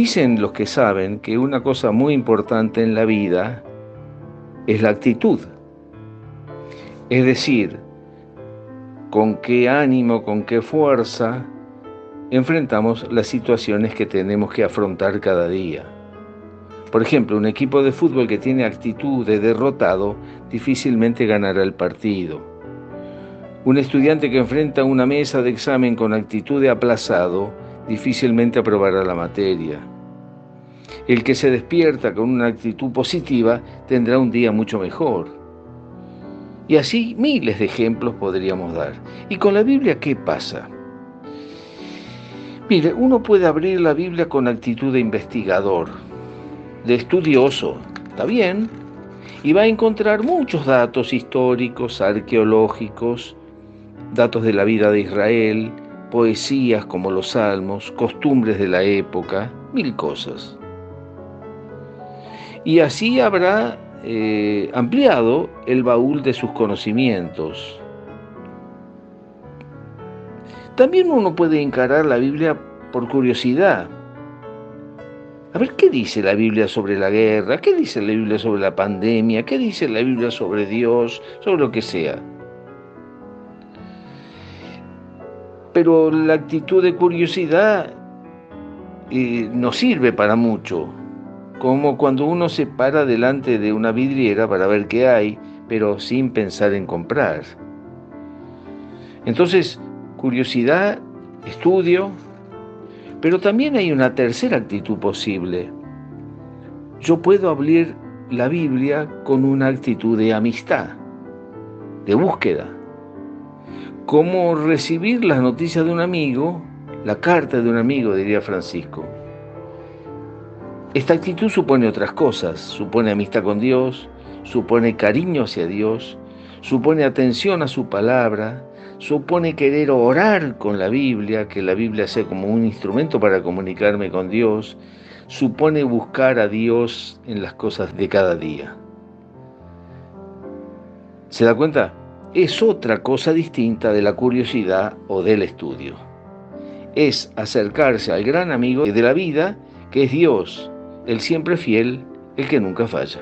Dicen los que saben que una cosa muy importante en la vida es la actitud. Es decir, con qué ánimo, con qué fuerza enfrentamos las situaciones que tenemos que afrontar cada día. Por ejemplo, un equipo de fútbol que tiene actitud de derrotado difícilmente ganará el partido. Un estudiante que enfrenta una mesa de examen con actitud de aplazado difícilmente aprobará la materia. El que se despierta con una actitud positiva tendrá un día mucho mejor. Y así miles de ejemplos podríamos dar. ¿Y con la Biblia qué pasa? Mire, uno puede abrir la Biblia con actitud de investigador, de estudioso, está bien, y va a encontrar muchos datos históricos, arqueológicos, datos de la vida de Israel, poesías como los salmos, costumbres de la época, mil cosas y así habrá eh, ampliado el baúl de sus conocimientos. También uno puede encarar la Biblia por curiosidad. A ver, ¿qué dice la Biblia sobre la guerra? ¿Qué dice la Biblia sobre la pandemia? ¿Qué dice la Biblia sobre Dios? Sobre lo que sea. Pero la actitud de curiosidad eh, no sirve para mucho como cuando uno se para delante de una vidriera para ver qué hay, pero sin pensar en comprar. Entonces, curiosidad, estudio, pero también hay una tercera actitud posible. Yo puedo abrir la Biblia con una actitud de amistad, de búsqueda. Como recibir las noticias de un amigo, la carta de un amigo, diría Francisco. Esta actitud supone otras cosas, supone amistad con Dios, supone cariño hacia Dios, supone atención a su palabra, supone querer orar con la Biblia, que la Biblia sea como un instrumento para comunicarme con Dios, supone buscar a Dios en las cosas de cada día. ¿Se da cuenta? Es otra cosa distinta de la curiosidad o del estudio. Es acercarse al gran amigo de la vida, que es Dios, el siempre fiel, el que nunca falla.